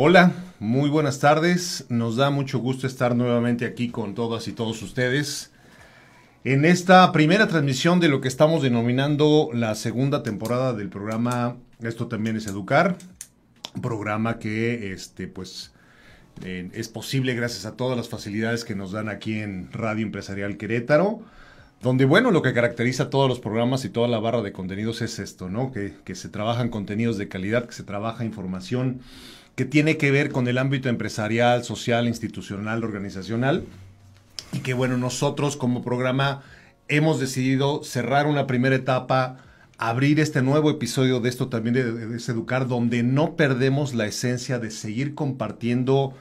Hola, muy buenas tardes. Nos da mucho gusto estar nuevamente aquí con todas y todos ustedes en esta primera transmisión de lo que estamos denominando la segunda temporada del programa Esto también es educar, programa que este pues eh, es posible gracias a todas las facilidades que nos dan aquí en Radio Empresarial Querétaro. Donde, bueno, lo que caracteriza todos los programas y toda la barra de contenidos es esto, ¿no? Que, que se trabajan contenidos de calidad, que se trabaja información que tiene que ver con el ámbito empresarial, social, institucional, organizacional. Y que bueno, nosotros como programa hemos decidido cerrar una primera etapa, abrir este nuevo episodio de esto también de, de, Educar, donde no perdemos la esencia de seguir compartiendo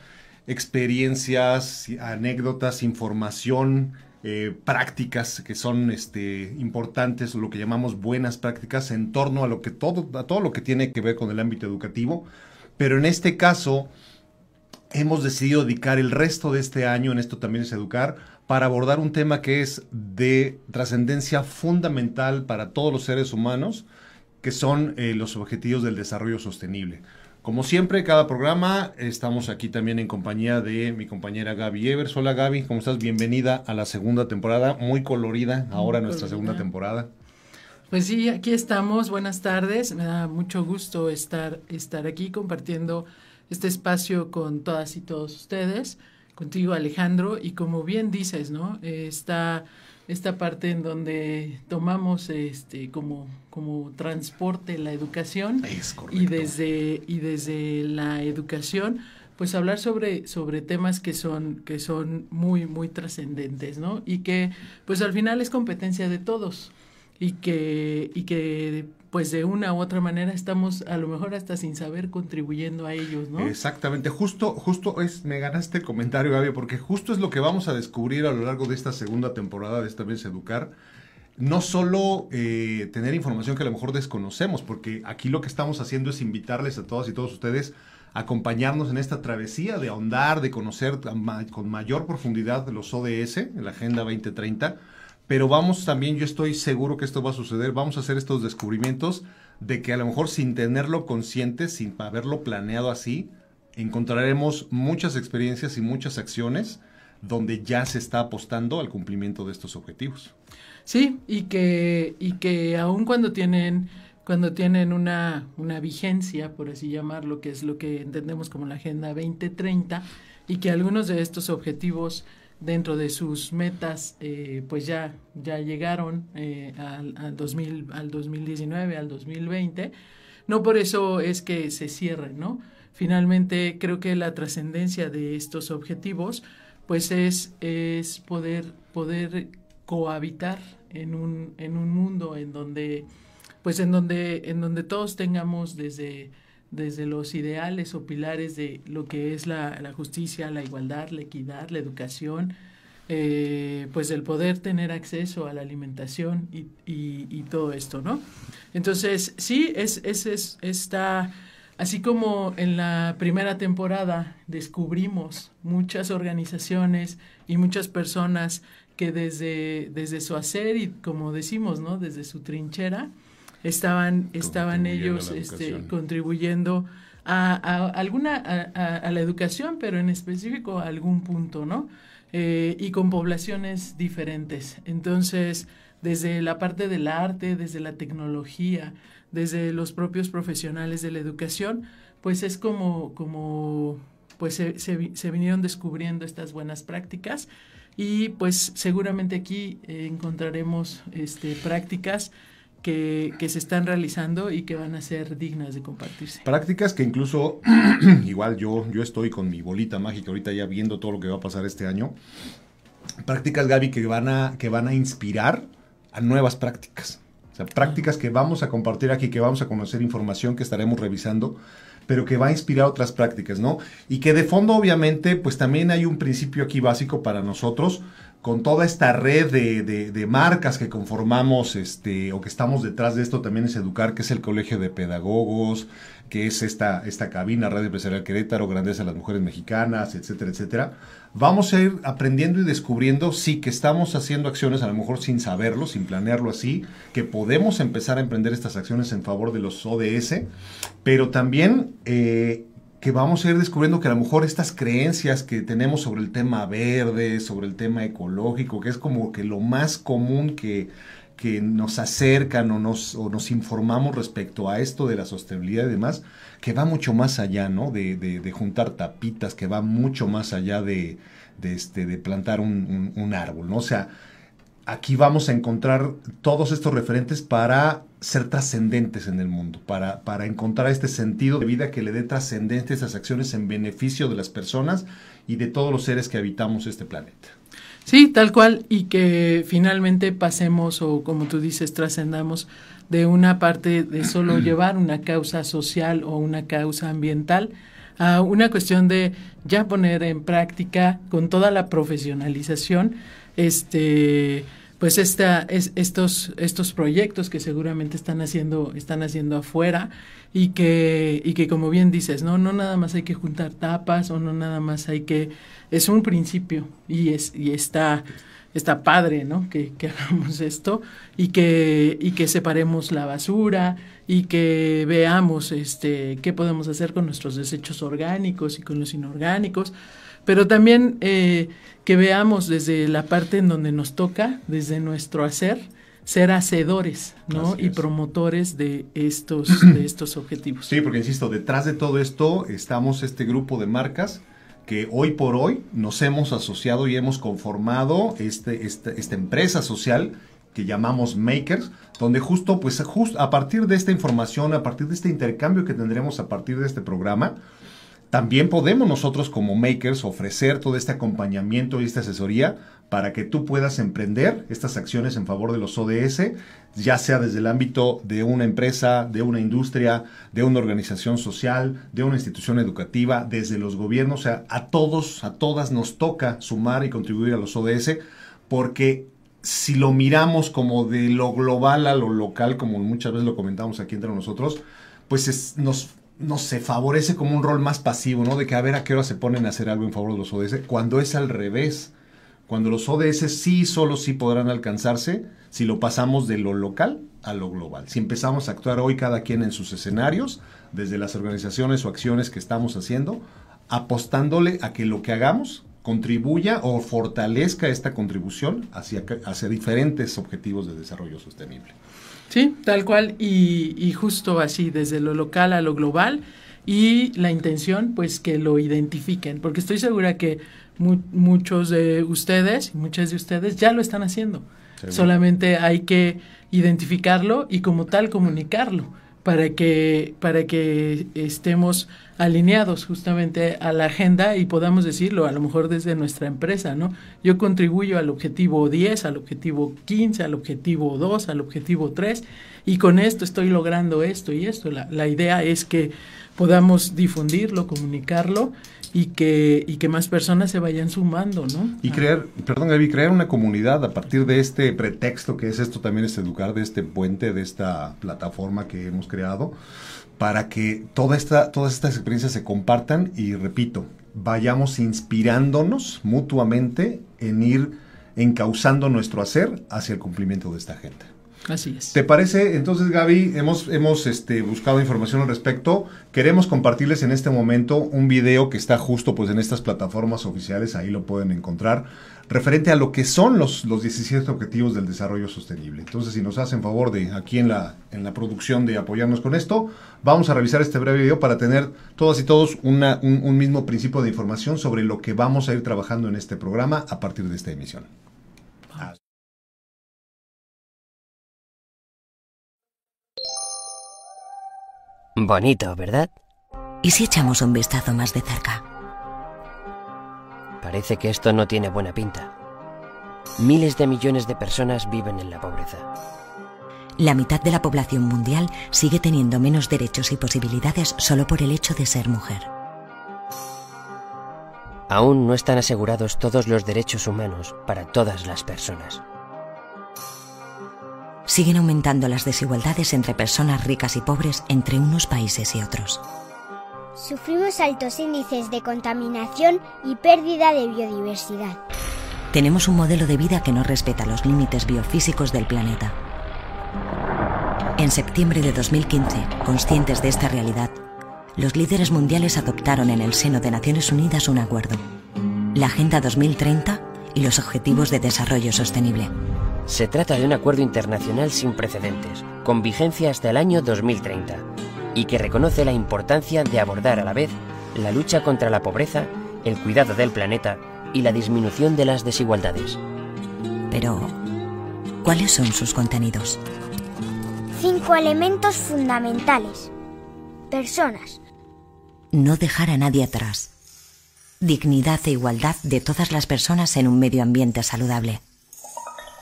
experiencias, anécdotas, información, eh, prácticas que son este, importantes, lo que llamamos buenas prácticas en torno a lo que todo, a todo lo que tiene que ver con el ámbito educativo. Pero en este caso, hemos decidido dedicar el resto de este año, en esto también es educar, para abordar un tema que es de trascendencia fundamental para todos los seres humanos, que son eh, los objetivos del desarrollo sostenible. Como siempre, cada programa, estamos aquí también en compañía de mi compañera Gaby Evers. Hola Gaby, ¿cómo estás? Bienvenida a la segunda temporada, muy colorida, ahora muy nuestra colorida. segunda temporada. Pues sí, aquí estamos. Buenas tardes. Me da mucho gusto estar, estar aquí compartiendo este espacio con todas y todos ustedes, contigo Alejandro. Y como bien dices, ¿no? Esta, esta parte en donde tomamos este como, como transporte la educación es y desde, y desde la educación pues hablar sobre, sobre temas que son, que son muy, muy trascendentes, ¿no? Y que pues al final es competencia de todos y que, y que pues de una u otra manera estamos a lo mejor hasta sin saber contribuyendo a ellos, ¿no? Exactamente, justo, justo es, me ganaste el comentario, Gaby, porque justo es lo que vamos a descubrir a lo largo de esta segunda temporada de esta vez Educar. No solo eh, tener información que a lo mejor desconocemos, porque aquí lo que estamos haciendo es invitarles a todas y todos ustedes a acompañarnos en esta travesía de ahondar, de conocer con mayor profundidad los ODS, la Agenda 2030 pero vamos también, yo estoy seguro que esto va a suceder, vamos a hacer estos descubrimientos de que a lo mejor sin tenerlo consciente, sin haberlo planeado así, encontraremos muchas experiencias y muchas acciones donde ya se está apostando al cumplimiento de estos objetivos. Sí, y que, y que aun cuando tienen, cuando tienen una, una vigencia, por así llamarlo, que es lo que entendemos como la Agenda 2030, y que algunos de estos objetivos dentro de sus metas, eh, pues ya, ya llegaron eh, al, al, 2000, al 2019, al 2020. No por eso es que se cierren, ¿no? Finalmente, creo que la trascendencia de estos objetivos, pues es, es poder, poder cohabitar en un, en un mundo en donde, pues en donde, en donde todos tengamos desde desde los ideales o pilares de lo que es la, la justicia, la igualdad, la equidad, la educación, eh, pues el poder tener acceso a la alimentación y, y, y todo esto, ¿no? Entonces, sí, es, es, es, está, así como en la primera temporada descubrimos muchas organizaciones y muchas personas que desde, desde su hacer y como decimos, ¿no? Desde su trinchera, estaban, estaban ellos este, contribuyendo a, a alguna, a, a, la educación, pero en específico a algún punto, ¿no? eh, y con poblaciones diferentes. Entonces, desde la parte del arte, desde la tecnología, desde los propios profesionales de la educación, pues es como, como pues se, se, vinieron descubriendo estas buenas prácticas y pues seguramente aquí encontraremos este, prácticas que, que, se están realizando y que van a ser dignas de compartirse. Prácticas que incluso, igual yo, yo estoy con mi bolita mágica ahorita ya viendo todo lo que va a pasar este año. Prácticas, Gaby, que van a, que van a inspirar a nuevas prácticas. O sea, prácticas que vamos a compartir aquí, que vamos a conocer información que estaremos revisando, pero que va a inspirar otras prácticas, ¿no? Y que de fondo, obviamente, pues también hay un principio aquí básico para nosotros, con toda esta red de, de, marcas que conformamos, este, o que estamos detrás de esto, también es Educar, que es el Colegio de Pedagogos, que es esta, esta cabina Radio Empresarial Querétaro, Grandeza de las Mujeres Mexicanas, etcétera, etcétera. Vamos a ir aprendiendo y descubriendo, sí, que estamos haciendo acciones, a lo mejor sin saberlo, sin planearlo así, que podemos empezar a emprender estas acciones en favor de los ODS, pero también eh, que vamos a ir descubriendo que a lo mejor estas creencias que tenemos sobre el tema verde, sobre el tema ecológico, que es como que lo más común que que nos acercan o nos, o nos informamos respecto a esto de la sostenibilidad y demás, que va mucho más allá, ¿no? De, de, juntar tapitas, que va mucho más allá de, de este, de plantar un, un, árbol, ¿no? O sea, aquí vamos a encontrar todos estos referentes para ser trascendentes en el mundo, para, para encontrar este sentido de vida que le dé trascendencia a esas acciones en beneficio de las personas y de todos los seres que habitamos este planeta. Sí, tal cual, y que finalmente pasemos o como tú dices, trascendamos de una parte de solo llevar una causa social o una causa ambiental a una cuestión de ya poner en práctica con toda la profesionalización este pues esta, es, estos, estos proyectos que seguramente están haciendo, están haciendo afuera y que, y que como bien dices, no, no nada más hay que juntar tapas o no nada más hay que, es un principio y es, y está, está padre, ¿no? Que, hagamos esto y que, y que separemos la basura y que veamos este qué podemos hacer con nuestros desechos orgánicos y con los inorgánicos pero también eh, que veamos desde la parte en donde nos toca, desde nuestro hacer, ser hacedores, ¿no? Y promotores de estos, de estos objetivos. Sí, porque insisto, detrás de todo esto estamos este grupo de marcas que hoy por hoy nos hemos asociado y hemos conformado este, este esta empresa social que llamamos Makers, donde justo, pues, justo a partir de esta información, a partir de este intercambio que tendremos a partir de este programa, también podemos nosotros como makers ofrecer todo este acompañamiento y esta asesoría para que tú puedas emprender estas acciones en favor de los ODS, ya sea desde el ámbito de una empresa, de una industria, de una organización social, de una institución educativa, desde los gobiernos, o sea, a todos, a todas nos toca sumar y contribuir a los ODS, porque si lo miramos como de lo global a lo local, como muchas veces lo comentamos aquí entre nosotros, pues nos no sé, favorece como un rol más pasivo, ¿no? De que a ver a qué hora se ponen a hacer algo en favor de los ODS, cuando es al revés. Cuando los ODS sí, solo sí podrán alcanzarse si lo pasamos de lo local a lo global. Si empezamos a actuar hoy cada quien en sus escenarios, desde las organizaciones o acciones que estamos haciendo, apostándole a que lo que hagamos contribuya o fortalezca esta contribución hacia, hacia diferentes objetivos de desarrollo sostenible. Sí, tal cual, y, y, justo así, desde lo local a lo global, y la intención, pues que lo identifiquen, porque estoy segura que muchos de ustedes muchas de ustedes ya lo están haciendo. Solamente hay que identificarlo y como tal comunicarlo para que, para que estemos alineados justamente a la agenda y podamos decirlo, a lo mejor desde nuestra empresa, ¿no? Yo contribuyo al objetivo 10, al objetivo 15, al objetivo 2, al objetivo 3, y con esto estoy logrando esto y esto. La, la idea es que podamos difundirlo, comunicarlo y que, y que más personas se vayan sumando, ¿no? Y crear, perdón Gaby, crear una comunidad a partir de este pretexto que es esto también es educar, de este puente, de esta plataforma que hemos creado, para que toda esta, todas estas experiencias se compartan y repito, vayamos inspirándonos mutuamente en ir encauzando nuestro hacer hacia el cumplimiento de esta agenda. Así es. ¿Te parece? Entonces, Gaby, hemos, hemos este, buscado información al respecto. Queremos compartirles en este momento un video que está justo pues, en estas plataformas oficiales, ahí lo pueden encontrar, referente a lo que son los, los 17 Objetivos del Desarrollo Sostenible. Entonces, si nos hacen favor de aquí en la, en la producción de apoyarnos con esto, vamos a revisar este breve video para tener todas y todos una, un, un mismo principio de información sobre lo que vamos a ir trabajando en este programa a partir de esta emisión. Bonito, ¿verdad? ¿Y si echamos un vistazo más de cerca? Parece que esto no tiene buena pinta. Miles de millones de personas viven en la pobreza. La mitad de la población mundial sigue teniendo menos derechos y posibilidades solo por el hecho de ser mujer. Aún no están asegurados todos los derechos humanos para todas las personas. Siguen aumentando las desigualdades entre personas ricas y pobres entre unos países y otros. Sufrimos altos índices de contaminación y pérdida de biodiversidad. Tenemos un modelo de vida que no respeta los límites biofísicos del planeta. En septiembre de 2015, conscientes de esta realidad, los líderes mundiales adoptaron en el seno de Naciones Unidas un acuerdo, la Agenda 2030 y los Objetivos de Desarrollo Sostenible. Se trata de un acuerdo internacional sin precedentes, con vigencia hasta el año 2030, y que reconoce la importancia de abordar a la vez la lucha contra la pobreza, el cuidado del planeta y la disminución de las desigualdades. Pero, ¿cuáles son sus contenidos? Cinco elementos fundamentales. Personas. No dejar a nadie atrás. Dignidad e igualdad de todas las personas en un medio ambiente saludable.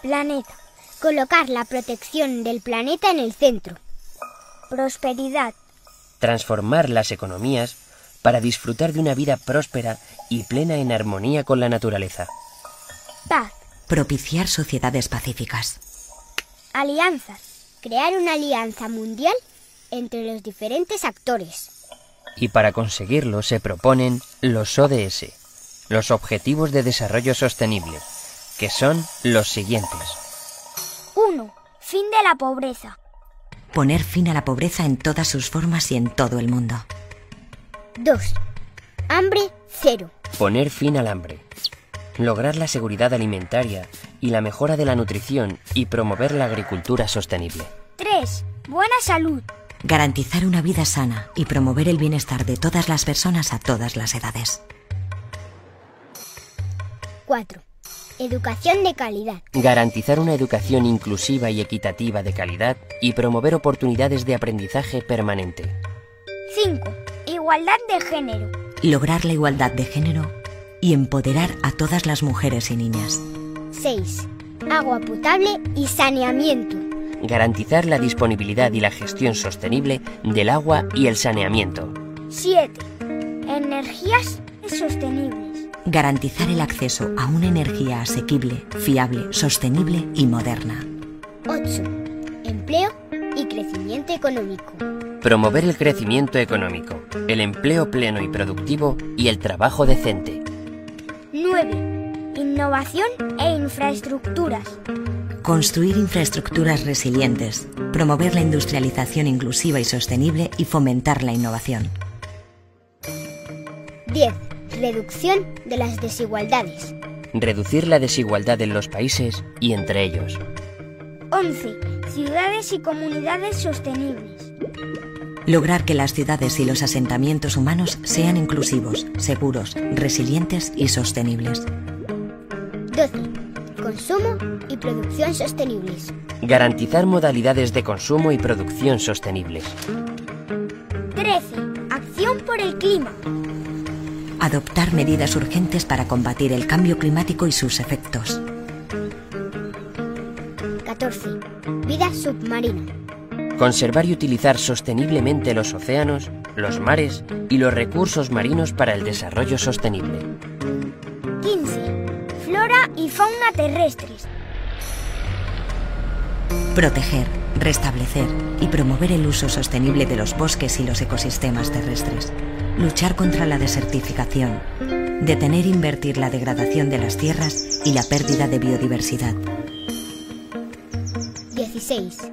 Planeta. Colocar la protección del planeta en el centro. Prosperidad. Transformar las economías para disfrutar de una vida próspera y plena en armonía con la naturaleza. Paz. Propiciar sociedades pacíficas. Alianzas. Crear una alianza mundial entre los diferentes actores. Y para conseguirlo se proponen los ODS, los Objetivos de Desarrollo Sostenible, que son los siguientes. 1. Fin de la pobreza. Poner fin a la pobreza en todas sus formas y en todo el mundo. 2. Hambre cero. Poner fin al hambre. Lograr la seguridad alimentaria y la mejora de la nutrición y promover la agricultura sostenible. 3. Buena salud. Garantizar una vida sana y promover el bienestar de todas las personas a todas las edades. 4. Educación de calidad. Garantizar una educación inclusiva y equitativa de calidad y promover oportunidades de aprendizaje permanente. 5. Igualdad de género. Lograr la igualdad de género y empoderar a todas las mujeres y niñas. 6. Agua potable y saneamiento. Garantizar la disponibilidad y la gestión sostenible del agua y el saneamiento. 7. Energías sostenibles. Garantizar el acceso a una energía asequible, fiable, sostenible y moderna. 8. Empleo y crecimiento económico. Promover el crecimiento económico, el empleo pleno y productivo y el trabajo decente. 9. Innovación e infraestructuras. Construir infraestructuras resilientes, promover la industrialización inclusiva y sostenible y fomentar la innovación. 10. Reducción de las desigualdades. Reducir la desigualdad en los países y entre ellos. 11. Ciudades y comunidades sostenibles. Lograr que las ciudades y los asentamientos humanos sean inclusivos, seguros, resilientes y sostenibles. 12. Consumo y producción sostenibles. Garantizar modalidades de consumo y producción sostenibles. 13. Acción por el clima. Adoptar medidas urgentes para combatir el cambio climático y sus efectos. 14. Vida submarina. Conservar y utilizar sosteniblemente los océanos, los mares y los recursos marinos para el desarrollo sostenible. 15. Flora y fauna terrestres. Proteger, restablecer y promover el uso sostenible de los bosques y los ecosistemas terrestres. Luchar contra la desertificación. Detener e invertir la degradación de las tierras y la pérdida de biodiversidad. 16.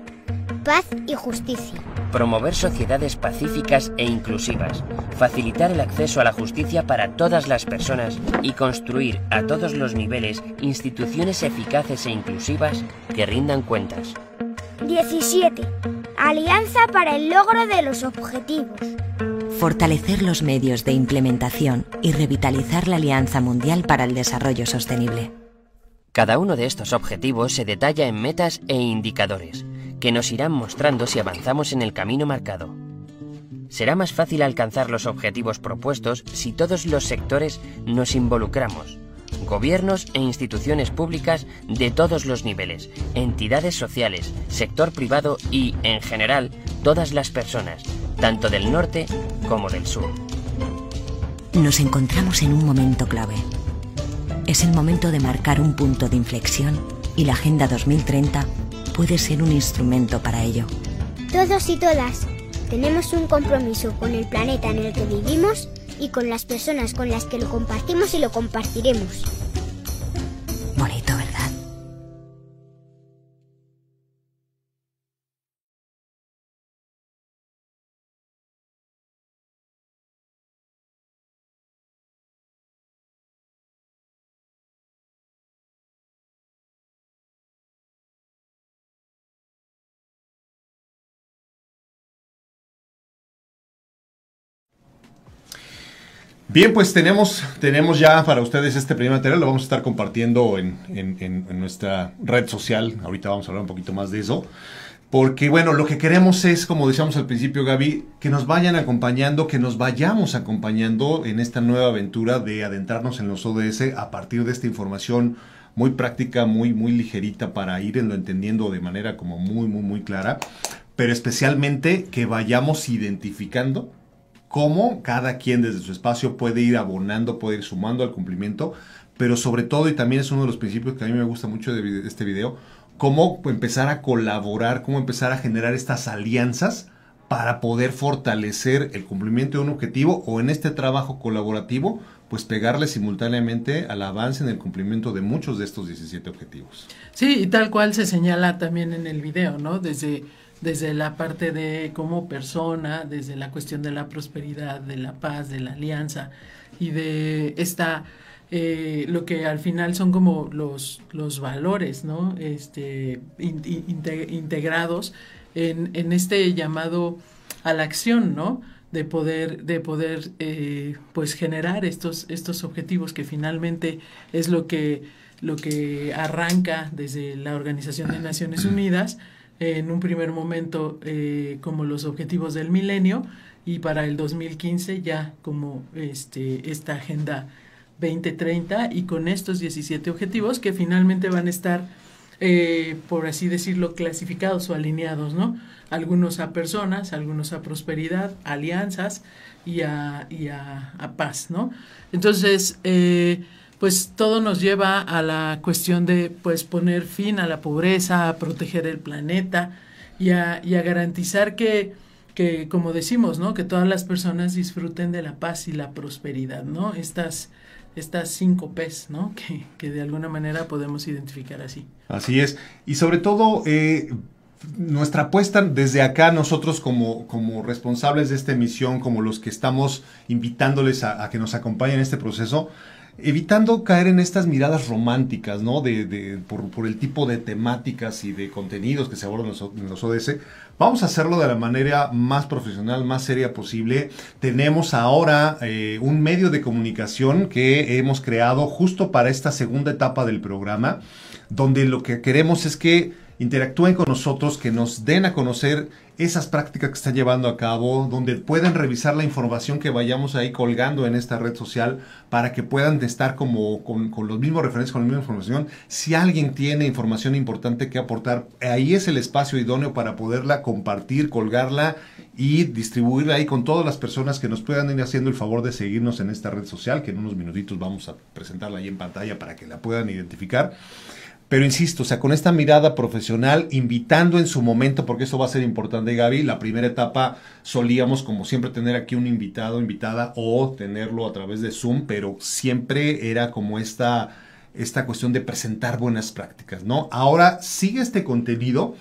Paz y justicia. Promover sociedades pacíficas e inclusivas, facilitar el acceso a la justicia para todas las personas y construir a todos los niveles instituciones eficaces e inclusivas que rindan cuentas. 17. Alianza para el logro de los objetivos. Fortalecer los medios de implementación y revitalizar la Alianza Mundial para el Desarrollo Sostenible. Cada uno de estos objetivos se detalla en metas e indicadores, que nos irán mostrando si avanzamos en el camino marcado. Será más fácil alcanzar los objetivos propuestos si todos los sectores nos involucramos, gobiernos e instituciones públicas de todos los niveles, entidades sociales, sector privado y, en general, todas las personas, tanto del norte como del sur. Nos encontramos en un momento clave. Es el momento de marcar un punto de inflexión y la Agenda 2030 puede ser un instrumento para ello. Todos y todas tenemos un compromiso con el planeta en el que vivimos y con las personas con las que lo compartimos y lo compartiremos. Bonito, Bien, pues tenemos, tenemos ya para ustedes este primer material, lo vamos a estar compartiendo en, en- en- en nuestra red social, ahorita vamos a hablar un poquito más de eso, porque bueno, lo que queremos es, como decíamos al principio Gaby, que nos vayan acompañando, que nos vayamos acompañando en esta nueva aventura de adentrarnos en los ODS a partir de esta información muy práctica, muy, muy ligerita para irlo entendiendo de manera como muy, muy, muy clara, pero especialmente que vayamos identificando cómo cada quien desde su espacio puede ir abonando, puede ir sumando al cumplimiento, pero sobre todo, y también es uno de los principios que a mí me gusta mucho de este video, cómo empezar a colaborar, cómo empezar a generar estas alianzas para poder fortalecer el cumplimiento de un objetivo o en este trabajo colaborativo, pues pegarle simultáneamente al avance en el cumplimiento de muchos de estos 17 objetivos. Sí, y tal cual se señala también en el video, ¿no? Desde, desde la parte de como persona, desde la cuestión de la prosperidad, de la paz, de la alianza y de esta, eh, lo que al final son como los, los valores, ¿no? Este, in- in- inte- integrados en, en este llamado a la acción, ¿no? De poder, de poder eh, pues generar estos, estos objetivos que finalmente es lo que, lo que arranca desde la Organización de Naciones Unidas, en un primer momento eh, como los objetivos del milenio y para el 2015 ya como este, esta agenda 2030 y con estos 17 objetivos que finalmente van a estar, eh, por así decirlo, clasificados o alineados, ¿no? Algunos a personas, algunos a prosperidad, alianzas y a, y a, paz, ¿no? Entonces, eh, pues todo nos lleva a la cuestión de pues poner fin a la pobreza, a proteger el planeta y a, y a garantizar que, que, como decimos, ¿no? Que todas las personas disfruten de la paz y la prosperidad, ¿no? Estas, estas cinco P's, ¿no? Que, que de alguna manera podemos identificar así. Así es. Y sobre todo, eh, nuestra apuesta desde acá, nosotros como, como responsables de esta emisión, como los que estamos invitándoles a, a que nos acompañen en este proceso, evitando caer en estas miradas románticas, ¿no? De, de- por, por el tipo de temáticas y de contenidos que se abordan en los, ODS. Vamos a hacerlo de la manera más profesional, más seria posible. Tenemos ahora eh, un medio de comunicación que hemos creado justo para esta segunda etapa del programa, donde lo que queremos es que interactúen con nosotros, que nos den a conocer esas prácticas que están llevando a cabo, donde pueden revisar la información que vayamos ahí colgando en esta red social para que puedan estar como con, con los mismos referencias, con la misma información. Si alguien tiene información importante que aportar, ahí es el espacio idóneo para poderla compartir, colgarla y distribuirla ahí con todas las personas que nos puedan ir haciendo el favor de seguirnos en esta red social, que en unos minutitos vamos a presentarla ahí en pantalla para que la puedan identificar. Pero insisto, o sea, con esta mirada profesional, invitando en su momento, porque eso va a ser importante, Gaby, la primera etapa solíamos, como siempre, tener aquí un invitado, invitada, o tenerlo a través de Zoom, pero siempre era como esta esta cuestión de presentar buenas prácticas, ¿no? Ahora sigue este contenido,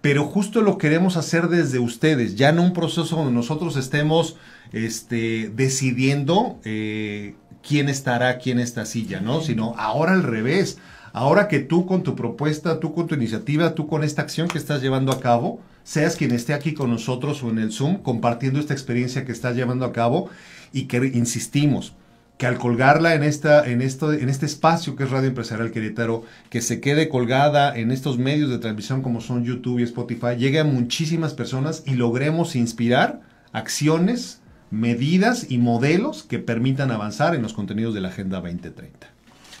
pero justo lo queremos hacer desde ustedes, ya no un proceso donde nosotros estemos este, decidiendo eh, quién estará aquí en esta silla, ¿no? Sino ahora al revés. Ahora que tú con tu propuesta, tú con tu iniciativa, tú con esta acción que estás llevando a cabo, seas quien esté aquí con nosotros o en el Zoom compartiendo esta experiencia que estás llevando a cabo y que insistimos, que al colgarla en, esta, en, esto, en este espacio que es Radio Empresarial Querétaro, que se quede colgada en estos medios de transmisión como son YouTube y Spotify, llegue a muchísimas personas y logremos inspirar acciones, medidas y modelos que permitan avanzar en los contenidos de la Agenda 2030.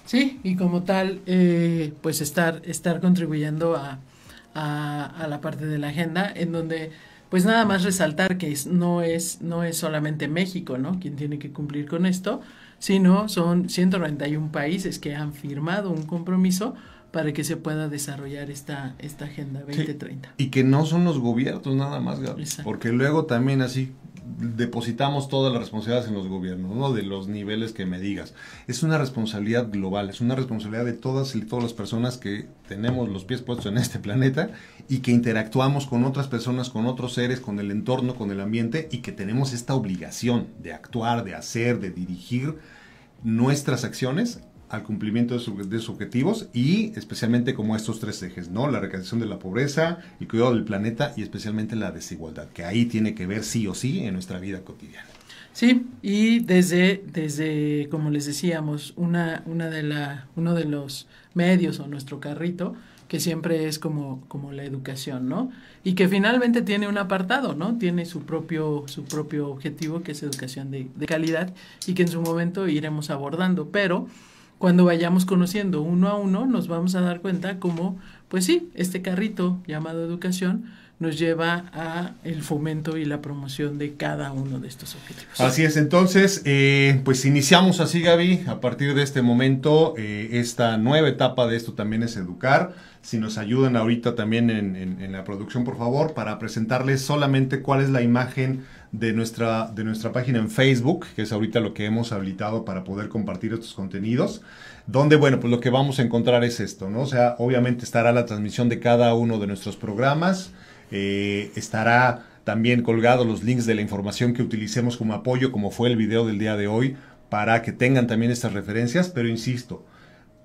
Sí, y como tal, eh, pues estar, estar contribuyendo a, a, la parte de la agenda en donde pues nada más resaltar que no, es, no es solamente México, ¿no? Quien tiene que cumplir con esto, sino son 191 países que han firmado un compromiso para que se pueda desarrollar esta, esta Agenda 2030. y que no son los gobiernos nada más, Gaby, porque luego también así depositamos todas las responsabilidades en los gobiernos, ¿no? De los niveles que me digas. Es una responsabilidad global, es una responsabilidad de todas y todas las personas que tenemos los pies puestos en este planeta y que interactuamos con otras personas, con otros seres, con el entorno, con el ambiente y que tenemos esta obligación de actuar, de hacer, de dirigir nuestras acciones al cumplimiento de, sus objetivos y especialmente como estos tres ejes, ¿no? La recaudación de la pobreza, el cuidado del planeta y especialmente la desigualdad, que ahí tiene que ver sí o sí en nuestra vida cotidiana. Sí, y desde, desde como les decíamos, una, una de la, uno de los medios o nuestro carrito, que siempre es como, como la educación, ¿no? Y que finalmente tiene un apartado, ¿no? Tiene su propio, su propio objetivo, que es educación de, de calidad, y que en su momento iremos abordando. Pero cuando vayamos conociendo uno a uno, nos vamos a dar cuenta cómo, pues sí, este carrito llamado educación nos lleva a el fomento y la promoción de cada uno de estos objetivos. Así es, entonces, eh, pues iniciamos así, Gaby, a partir de este momento, eh, esta nueva etapa de esto también es educar. Si nos ayudan ahorita también en, en la producción, por favor, para presentarles solamente cuál es la imagen de nuestra, de nuestra página en Facebook, que es ahorita lo que hemos habilitado para poder compartir estos contenidos, donde, bueno, pues lo que vamos a encontrar es esto, ¿no? O sea, obviamente estará la transmisión de cada uno de nuestros programas, eh, estará también colgado los links de la información que utilicemos como apoyo, como fue el video del día de hoy, para que tengan también estas referencias, pero insisto,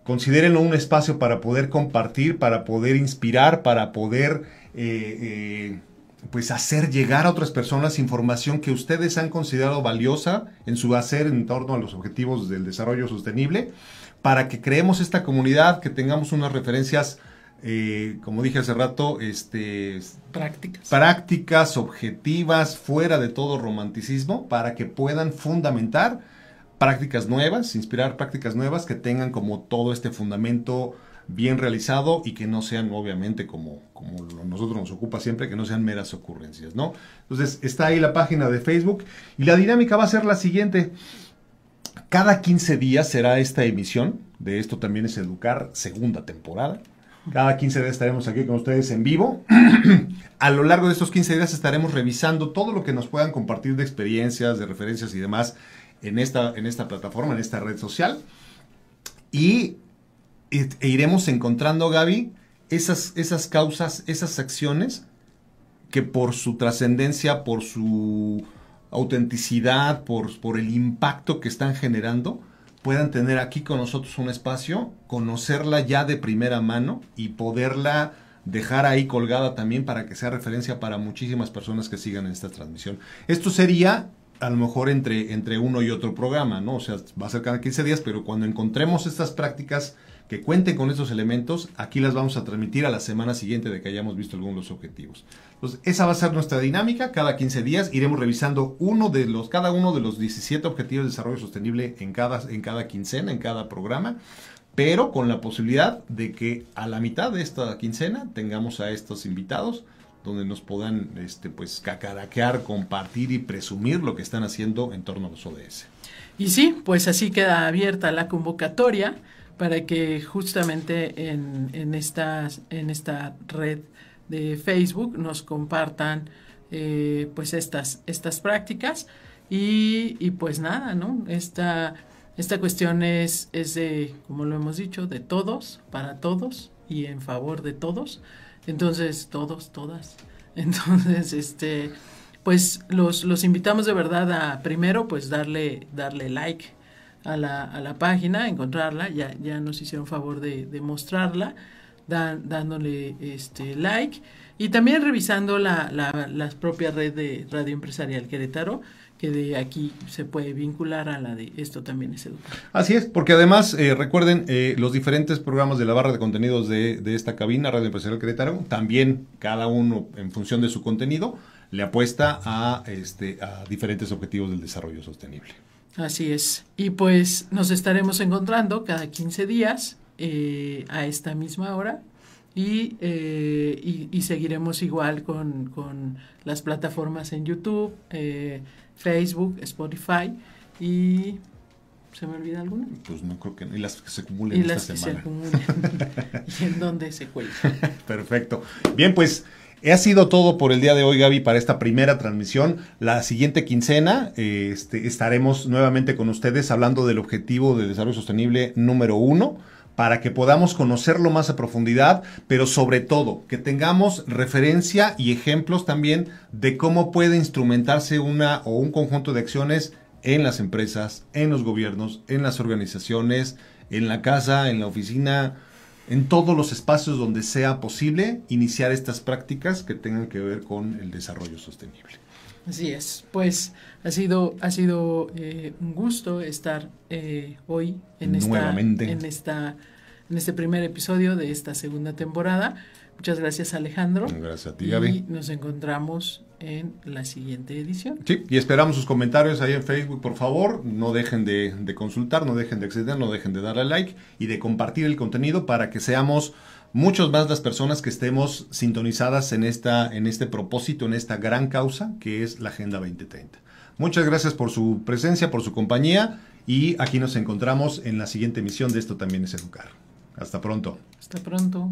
considérenlo un espacio para poder compartir, para poder inspirar, para poder eh, eh, pues hacer llegar a otras personas información que ustedes han considerado valiosa en su hacer en torno a los objetivos del desarrollo sostenible, para que creemos esta comunidad, que tengamos unas referencias, eh, como dije hace rato, este, prácticas. prácticas, objetivas, fuera de todo romanticismo, para que puedan fundamentar prácticas nuevas, inspirar prácticas nuevas que tengan como todo este fundamento bien realizado y que no sean, obviamente, como, como nosotros nos ocupa siempre, que no sean meras ocurrencias, ¿no? Entonces, está ahí la página de Facebook y la dinámica va a ser la siguiente. Cada 15 días será esta emisión, de esto también es Educar, segunda temporada. Cada 15 días estaremos aquí con ustedes en vivo. a lo largo de estos 15 días estaremos revisando todo lo que nos puedan compartir de experiencias, de referencias y demás en esta, en esta plataforma, en esta red social. Y e iremos encontrando, Gaby, esas, esas causas, esas acciones que por su trascendencia, por su autenticidad, por, por el impacto que están generando, puedan tener aquí con nosotros un espacio, conocerla ya de primera mano y poderla dejar ahí colgada también para que sea referencia para muchísimas personas que sigan esta transmisión. Esto sería a lo mejor entre, entre uno y otro programa, ¿no? O sea, va a ser cada 15 días, pero cuando encontremos estas prácticas que cuenten con estos elementos, aquí las vamos a transmitir a la semana siguiente de que hayamos visto algunos de los objetivos. Entonces, esa va a ser nuestra dinámica. Cada 15 días iremos revisando uno de los, cada uno de los 17 objetivos de desarrollo sostenible en cada, en cada quincena, en cada programa, pero con la posibilidad de que a la mitad de esta quincena tengamos a estos invitados donde nos puedan este, pues, cacaraquear, compartir y presumir lo que están haciendo en torno a los ODS. Y sí, pues así queda abierta la convocatoria para que justamente en, en, esta, en esta red de Facebook nos compartan eh, pues estas, estas prácticas y, y, pues nada, ¿no? Esta, esta cuestión es, es de, como lo hemos dicho, de todos, para todos y en favor de todos. Entonces, todos, todas. Entonces, este, pues los, los invitamos de verdad a primero, pues darle, darle like a la, a la página, encontrarla, ya, ya nos hicieron favor de, de mostrarla, dándole este like y también revisando la, la, la propia red de Radio Empresarial Querétaro, que de aquí se puede vincular a la de esto también es educar. Así es, porque además, eh, recuerden, eh, los diferentes programas de la barra de contenidos de, de, esta cabina, Radio Empresarial Querétaro, también cada uno en función de su contenido, le apuesta a, este, a diferentes objetivos del desarrollo sostenible. Así es. Y pues nos estaremos encontrando cada 15 días eh, a esta misma hora y, eh, y, y, seguiremos igual con, con, las plataformas en YouTube, eh, Facebook, Spotify y... ¿Se me olvida alguna? Pues no creo que... Y las que se acumulen y esta las que semana. se acumulen. y en donde se cuelgan. Perfecto. Bien, pues... Ha sido todo por el día de hoy, Gaby, para esta primera transmisión. La siguiente quincena eh, este, estaremos nuevamente con ustedes hablando del objetivo de desarrollo sostenible número uno para que podamos conocerlo más a profundidad, pero sobre todo que tengamos referencia y ejemplos también de cómo puede instrumentarse una o un conjunto de acciones en las empresas, en los gobiernos, en las organizaciones, en la casa, en la oficina, en todos los espacios donde sea posible iniciar estas prácticas que tengan que ver con el desarrollo sostenible. Así es, pues ha sido, ha sido eh, un gusto estar eh, hoy en esta, en esta, en este primer episodio de esta segunda temporada. Muchas gracias Alejandro. Gracias a ti, Gaby. Y nos encontramos en la siguiente edición. Sí, y esperamos sus comentarios ahí en Facebook, por favor. No dejen de, de consultar, no dejen de acceder, no dejen de darle like y de compartir el contenido para que seamos muchos más las personas que estemos sintonizadas en, esta, en este propósito, en esta gran causa que es la Agenda 2030. Muchas gracias por su presencia, por su compañía y aquí nos encontramos en la siguiente emisión de Esto también es educar. Hasta pronto. Hasta pronto.